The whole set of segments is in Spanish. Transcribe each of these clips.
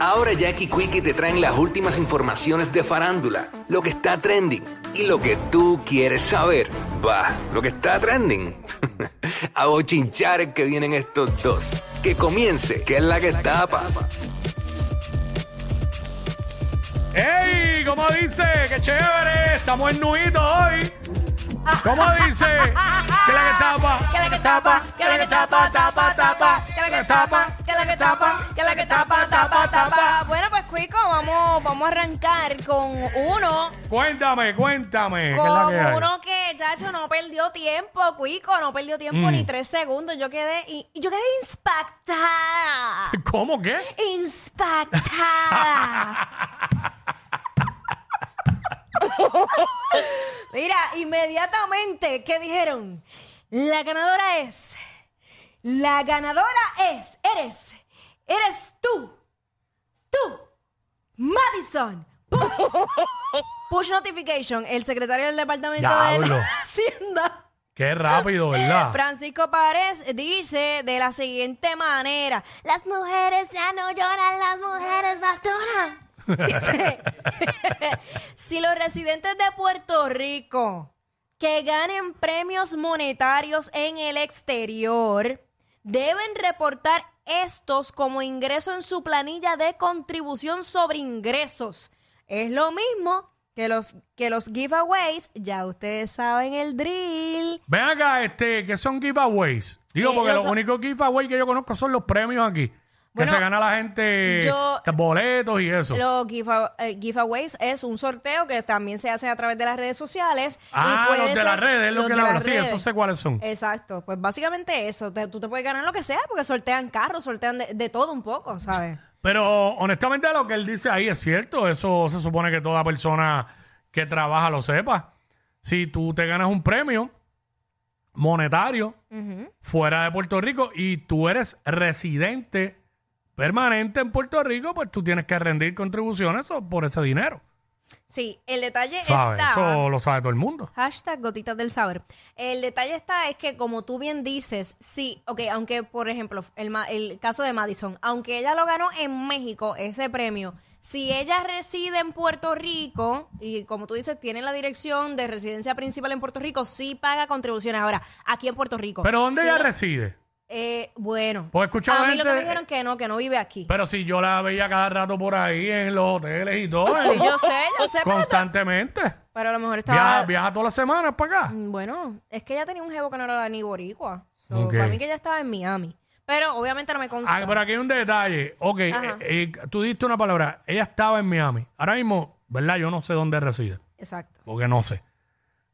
Ahora Jackie Quickie te traen las últimas informaciones de farándula, lo que está trending y lo que tú quieres saber. Va, lo que está trending. a bochinchar que vienen estos dos. Que comience, que es la que tapa. ¡Ey! ¿Cómo dice? ¡Qué chévere! Estamos en nuito hoy. ¿Cómo dice? Que la que tapa. Que la que tapa, que la que tapa, tapa, tapa, que la que tapa, que la que tapa, que la que tapa, tapa, tapa. Bueno, pues Cuico, vamos, vamos a arrancar con uno, Cuéntame, cuéntame. ¿Qué es la con que hay? uno que, chacho, no perdió tiempo, Cuico, no perdió tiempo Mm. ni tres segundos. Yo quedé, y, y yo quedé impactada. ¿Cómo qué? Impactada. Mira, inmediatamente, ¿qué dijeron? La ganadora es. La ganadora es. Eres. Eres tú. Tú. Madison. ¡Pum! Push notification. El secretario del Departamento de Diablo. Hacienda. Qué rápido, ¿verdad? Francisco Párez dice de la siguiente manera: Las mujeres ya no lloran, las mujeres facturan. Dice, si los residentes de Puerto Rico que ganen premios monetarios en el exterior deben reportar estos como ingreso en su planilla de contribución sobre ingresos. Es lo mismo que los, que los giveaways, ya ustedes saben el drill. Ven acá, este, ¿qué son giveaways? Digo, Eh, porque los- los únicos giveaways que yo conozco son los premios aquí. Bueno, que se gana la gente yo- boletos y eso. Los eh, giveaways es un sorteo que también se hace a través de las redes sociales. ah, y los de las redes, es lo que la las Sí, eso sé cuáles son. Exacto, pues básicamente eso. Te- tú te puedes ganar lo que sea porque sortean carros, sortean de, de todo un poco, ¿sabes? Pero honestamente lo que él dice ahí es cierto. Eso se supone que toda persona que trabaja lo sepa. Si tú te ganas un premio monetario fuera de Puerto Rico y tú eres residente permanente en Puerto Rico, pues tú tienes que rendir contribuciones por ese dinero. Sí, el detalle está... Eso lo sabe todo el mundo. Hashtag gotitas del saber. El detalle está es que, como tú bien dices, sí, ok, aunque, por ejemplo, el, caso de Madison, aunque ella lo ganó en México, ese premio, si ella reside en Puerto Rico y, como tú dices, tiene la dirección de residencia principal en Puerto Rico, sí paga contribuciones. Ahora, aquí en Puerto Rico. Pero ¿dónde ella reside? Eh, bueno, Pues a mí lo que gente- me dijeron que no, que no vive aquí. Pero si yo la veía cada rato por ahí en los hoteles y todo, Sí, ¿eh? yo sé, yo sé, pero, constantemente. pero a lo mejor estaba... Viaja, viaja todas las semanas para acá. Mm, Bueno, es que ella tenía un jevo que no era ni boricua. So, Ok. Para mí que ella estaba en Miami. Pero obviamente no me consta. Ah, pero aquí hay un detalle. Ok, eh, eh, tú diste una palabra. Ella estaba en Miami. Ahora mismo, ¿verdad? Yo no sé dónde reside. Exacto. Porque no sé.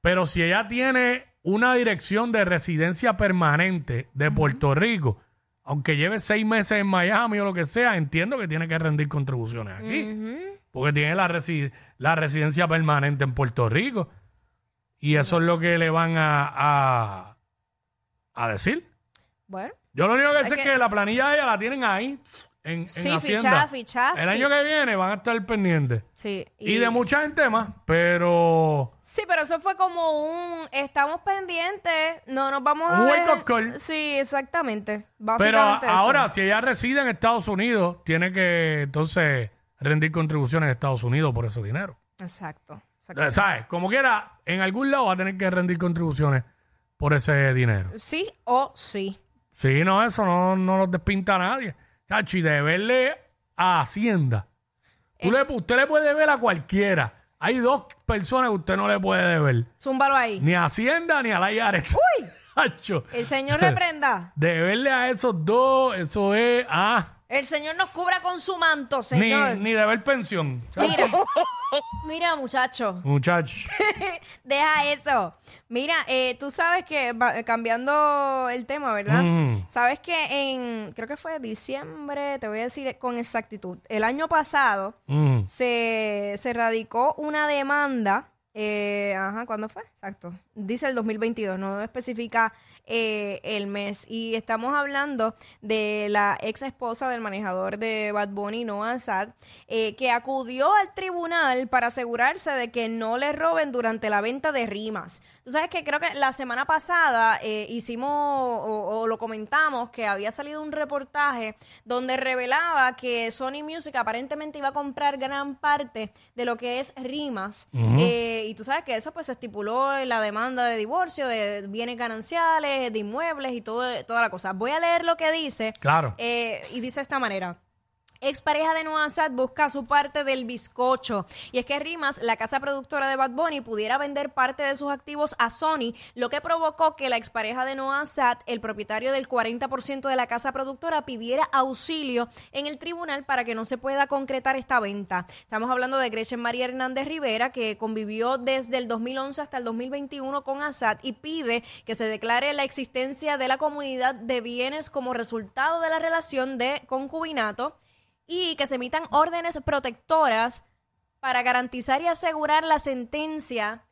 Pero si ella tiene una dirección de residencia permanente de Puerto Rico, aunque lleve seis meses en Miami o lo que sea, entiendo que tiene que rendir contribuciones aquí. Porque tiene la, resi- la residencia permanente en Puerto Rico. Y eso es lo que le van a, a, a decir. Bueno, Yo lo único que sé es que- que la planilla de ella la tienen ahí en, en Sí, Hacienda. El año que viene van a estar pendientes. sí. Y, de mucha gente más, pero Sí, pero eso fue como un... Estamos pendientes, no nos vamos a Un ver... wake-up call. Sí, exactamente. pero Básicamente eso. ahora si ella reside en Estados Unidos, tiene que entonces rendir contribuciones en Estados Unidos por ese dinero. Exacto. exacto. Eh, ¿Sabes? Como quiera, en algún lado va a tener que rendir contribuciones por ese dinero. Sí o sí. Sí, no, eso no, no lo despinta a nadie. Chacho, y deberle a Hacienda. Tú le- usted le puede deber a cualquiera. Hay dos personas que usted no le puede deber. Zúmbalo ahí. Ni a Hacienda ni a la IARES. ¡Uy! El Señor reprenda. deberle a esos dos, eso es... Ah, El Señor nos cubra con su manto, ni, Señor. ni deber pensión. Chacho, Mira, mira, muchacho. Muchacho. Deja eso. Mira, eh, tú sabes que, va- cambiando el tema, ¿verdad? Mm. Sabes que en, creo que fue diciembre, te voy a decir con exactitud, el año pasado Mm. se, se radicó una demanda Eh, ajá, ¿cuándo fue? Exacto. Dice el 2022, no especifica eh, el mes. Y estamos hablando de la ex esposa del manejador de Bad Bunny, Noah Sad, eh, que acudió al tribunal para asegurarse de que no le roben durante la venta de rimas. Tú sabes que creo que la semana pasada eh, hicimos o, o lo comentamos que había salido un reportaje donde revelaba que Sony Music aparentemente iba a comprar gran parte de lo que es rimas. Eh, y tú sabes que eso pues se estipuló en la demanda de divorcio, de bienes gananciales, de inmuebles y todo, toda la cosa. Voy a leer lo que dice. Claro. Eh, y dice de esta manera. Expareja de Noah Sad busca su parte del bizcocho. Y es que Rimas, la casa productora de Bad Bunny, pudiera vender parte de sus activos a Sony, lo que provocó que la expareja de Noah Sad, el propietario del 40% de la casa productora, pidiera auxilio en el tribunal para que no se pueda concretar esta venta. Estamos hablando de Gretchen María Hernández Rivera, que convivió desde el 2011 hasta el 2021 con Assad y pide que se declare la existencia de la comunidad de bienes como resultado de la relación de concubinato y que se emitan órdenes protectoras para garantizar y asegurar la sentencia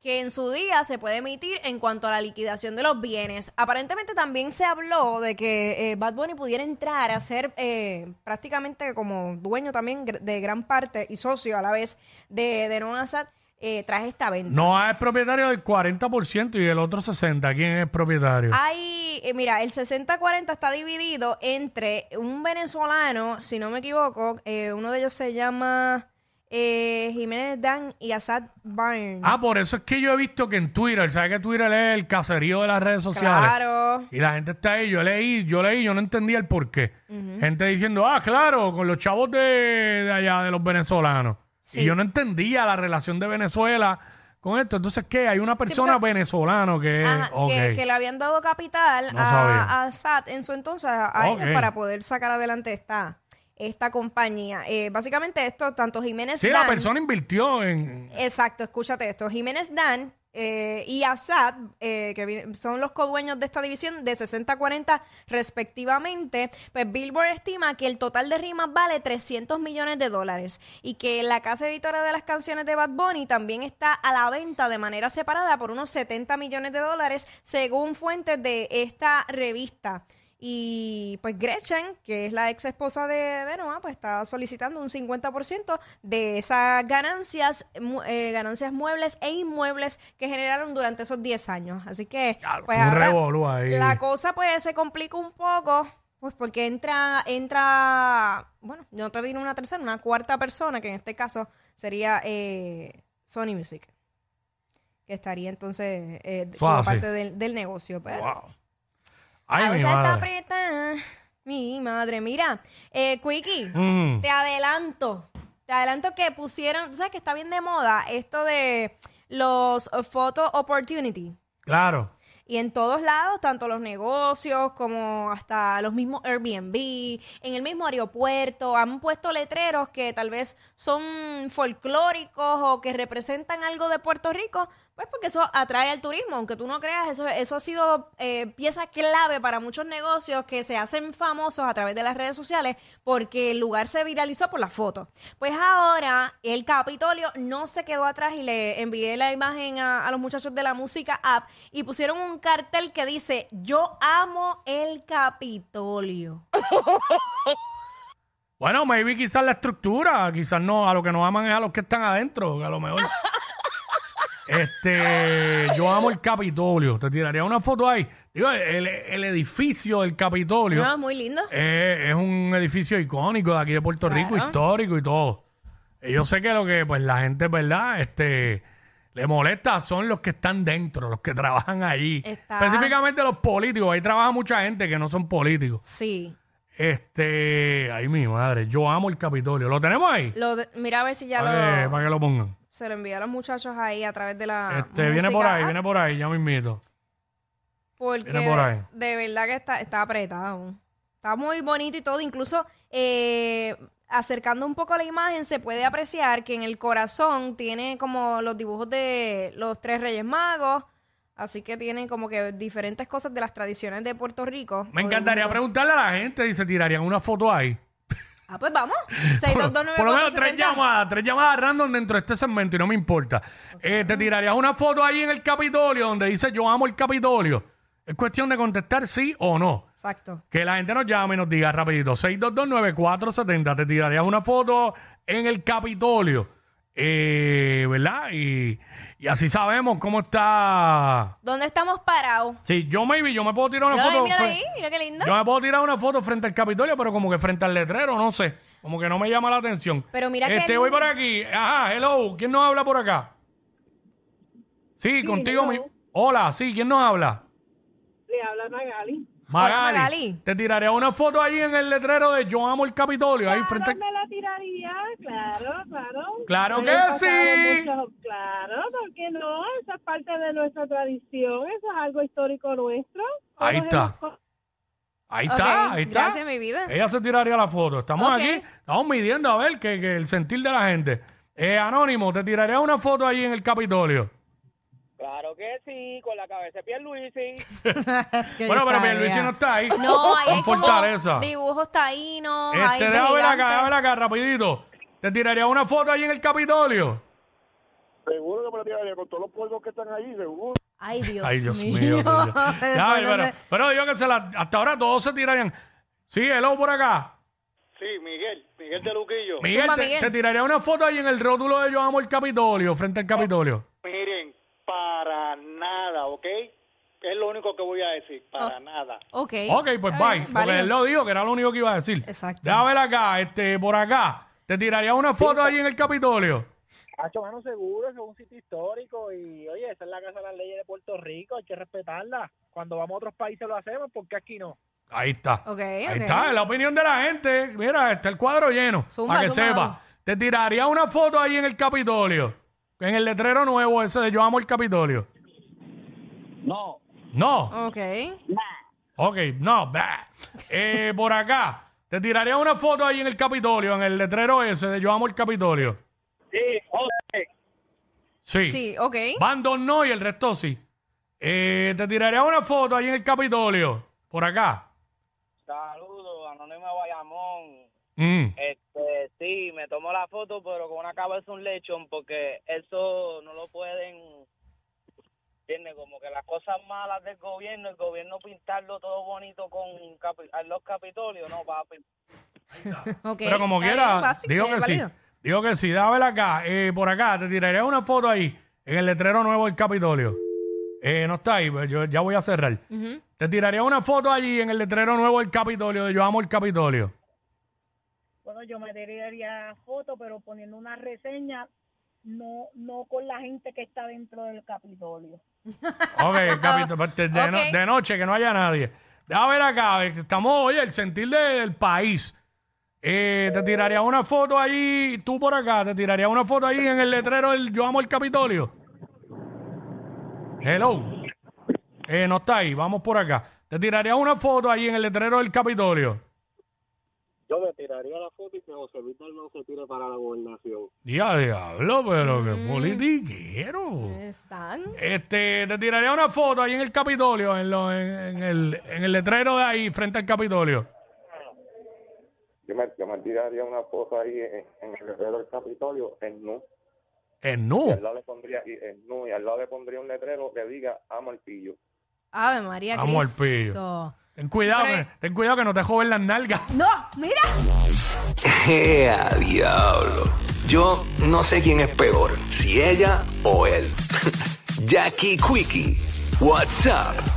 que en su día se puede emitir en cuanto a la liquidación de los bienes. Aparentemente también se habló de que eh, Bad Bunny pudiera entrar a ser eh, prácticamente como dueño también de gran parte y socio a la vez de, de Noah Assad eh, tras esta venta. No es propietario del 40% y el otro 60%. ¿Quién es propietario? Hay, eh, mira, el 60-40 está dividido entre un venezolano, si no me equivoco, eh, uno de ellos se llama eh, Jiménez Dan y Assad Byrne. Ah, por eso es que yo he visto que en Twitter, ¿sabes que Twitter es el caserío de las redes sociales? claro. Y la gente está ahí, yo leí, yo leí, yo no entendía el por qué. Gente diciendo, ah, claro, con los chavos de, de allá, de los venezolanos. Sí. Y yo no entendía la relación de Venezuela con esto. Entonces, ¿qué? Hay una persona porque- venezolana que... Ajá, ok. que, le habían dado capital No sabía. a, a Assad en su entonces a ellos Ok. para poder sacar adelante esta, esta compañía. Eh, básicamente esto, tanto Jiménez Sí, la Dan- persona invirtió en... Exacto, escúchate esto. Jiménez Dan eh, y Assad, eh, que son los codueños de esta división de 60-40 respectivamente, pues Billboard estima que el total de rimas vale 300 millones de dólares y que la casa editora de las canciones de Bad Bunny también está a la venta de manera separada por unos 70 millones de dólares según fuentes de esta revista. Y pues Gretchen, que es la ex esposa de, de Noah, pues está solicitando un 50% de esas ganancias, eh, ganancias muebles e inmuebles que generaron durante esos 10 años. Así que, Claro, pues ahora ahí. la cosa pues se complica un poco, pues porque entra, entra, bueno, no te diré una tercera, una cuarta persona, que en este caso sería eh, Sony Music, que estaría entonces eh, como parte del, del negocio. Pero, Wow. Ay, mi está madre. apretada. Mi madre, mira, eh, Quickie, Mm. te adelanto, te adelanto que pusieron, tú sabes que está bien de moda esto de los eh, photo opportunity. Claro. Y en todos lados, tanto los negocios como hasta los mismos Airbnb, en el mismo aeropuerto, han puesto letreros que tal vez son folclóricos o que representan algo de Puerto Rico, pues porque eso atrae al turismo, aunque tú no creas, eso, ha sido eh, pieza clave para muchos negocios que se hacen famosos a través de las redes sociales porque el lugar se viralizó por la foto. Pues ahora el Capitolio no se quedó atrás y le envié la imagen a, a los muchachos de la música app y pusieron un cartel que dice yo amo el Capitolio. Bueno, maybe quizás la estructura, quizás no, a lo que nos aman es a los que están adentro, a lo mejor. Este, yo amo el Capitolio. Te tiraría una foto ahí. Digo, el, el edificio del Capitolio No, muy lindo. es, es un edificio icónico de aquí de Puerto Rico, Claro. histórico y todo. Y yo sé que lo que pues la gente, ¿verdad? Este le molesta son los que están dentro, los que trabajan allí. Está- Específicamente los políticos. Ahí trabaja mucha gente que no son políticos. Sí. Este, ay mi madre, yo amo el Capitolio. ¿Lo tenemos ahí? Lo de- mira a ver si ya para, que, lo, para que lo pongan. Se lo envié a los muchachos ahí a través de la Este, viene por ahí, app. viene por ahí, ya me invito. Porque Viene por ahí. De, verdad que está, está apretado. Está muy bonito y todo. Incluso eh, acercando un poco la imagen se puede apreciar que en el corazón tiene como los dibujos de los tres reyes magos. Así que tiene como que diferentes cosas de las tradiciones de Puerto Rico. Me encantaría preguntarle a la gente si se tirarían una foto ahí. Ah, pues vamos. Por lo menos tres 6229470. llamadas, tres llamadas random dentro de este segmento y no me importa. Eh, te tirarías una foto ahí en el Capitolio donde dice yo amo el Capitolio. Es cuestión de contestar sí o no. Exacto. Que la gente nos llame y nos diga rapidito. 6229470. Te tirarías una foto en el Capitolio. Eh, ¿Verdad? Y, y así sabemos cómo está... ¿Dónde estamos parados? Sí, yo maybe, yo me puedo tirar una Mira, foto... mira fre- ahí, mira qué lindo. Yo me puedo tirar una foto frente al Capitolio, pero como que frente al letrero, no sé. Como que no me llama la atención. Pero mira qué Este, lindo. voy por aquí. Ajá, hello. ¿Quién nos habla por acá? Sí, contigo. Mi... Hola, sí, ¿quién nos habla? Le habla Magali. Magali. Magali. Te tiraré una foto ahí en el letrero de Yo amo el Capitolio, ahí frente al... me la tiraría, claro, claro. Claro que sí. muchos- claro, ¿por qué no? Esa es parte de nuestra tradición, eso es algo histórico nuestro. Ahí está. hemos- Ahí está, ahí está. Gracias, mi vida. Ella se tiraría la foto. Estamos aquí, estamos midiendo a ver que, que el sentir de la gente. Eh, Anónimo, te tiraría una foto ahí en el Capitolio. Claro que sí, con la cabeza de Pierluisi. Es que Bueno, pero sabía. Pierluisi no está ahí. No, ahí hay Con como Fortaleza. dibujos taínos, Este, déjame ver acá, déjame ver acá, rapidito. ¿Te tiraría una foto ahí en el Capitolio? Seguro que me lo tiraría con todos los polvos que están ahí, seguro. Ay, Dios, Ay, Dios mío. mío. señor. Ya, ¿Por pero, pero digo que se la- hasta ahora todos se tirarían. Sí, hello por acá. Sí, Miguel, Miguel de Luquillo. Miguel, te, Miguel. te tiraría una foto ahí en el rótulo de Yo amo el Capitolio, frente al Capitolio. Miren, para nada, ¿ok? Es lo único que voy a decir, para nada. Ok. Ok, pues bye. Porque válido. él lo dijo que era lo único que iba a decir. Exacto. Déjame ver acá, este, por acá. ¿Te tiraría una foto ahí en el Capitolio? Hacho, mano, seguro, eso es un sitio histórico y, oye, esa es la Casa de las Leyes de Puerto Rico, hay que respetarla. Cuando vamos a otros países lo hacemos, porque aquí no? Ahí está. Ok, Ahí ok. está, es la opinión de la gente. Mira, está el cuadro lleno. Zumba, para que zumba. sepa. Te tiraría una foto ahí en el Capitolio. En el letrero nuevo ese de Yo amo el Capitolio. No. No. Ok. Ok, no. bah. Eh, por acá. Te tiraría una foto ahí en el Capitolio, en el letrero ese de Yo amo el Capitolio. Sí, oye. Sí. Sí, ok. Van dos no y el resto sí. Eh, te tiraría una foto ahí en el Capitolio. Por acá. Saludos, Anónima Bayamón. Mm. Este, sí, me tomo la foto, pero con una cabeza un lechón, porque eso no lo pueden, ¿entiendes? Como que las cosas malas del gobierno, el gobierno pintarlo todo bonito con capi- los capitolios, no, papi. ok. Pero como Está quiera, bien, básico, digo que sí. Digo que sí, dámela acá. Eh, por acá, te tiraría una foto ahí, en el letrero nuevo del Capitolio. Eh, no está ahí, pues yo ya voy a cerrar. Te tiraría una foto allí en el letrero nuevo del Capitolio, de Yo amo el Capitolio. Bueno, yo me tiraría foto, pero poniendo una reseña, no no con la gente que está dentro del Capitolio. Ok, pues, de, de no- Ok. de noche, que no haya nadie. Déjame ver acá, eh, estamos, oye, el sentir de- del país. Eh, te tiraría una foto allí, tú por acá, te tiraría una foto allí en el letrero del Yo amo el Capitolio. Hello. Eh, no está ahí, vamos por acá. Te tiraría una foto allí en el letrero del Capitolio. Yo me tiraría la foto y que José Luis no se tire para la gobernación. Ya diablo, pero Mm. qué politiquero. Están. Este, te tiraría una foto ahí en el Capitolio, en, lo- en- en el, en el letrero de ahí, frente al Capitolio. Yo me, yo me tiraría una foto ahí en, en el letrero del Capitolio, en nu. En Y nu. al lado le pondría, y, en nu, y al lado le pondría un letrero que diga, amo al pillo. Ave María Amo al Cristo. Ten cuidado, que, ten cuidado que no te joven las nalgas. No, mira. ¡Ea, diablo! Yo no sé quién es peor, si ella o él. Jackie Quickie, WhatsApp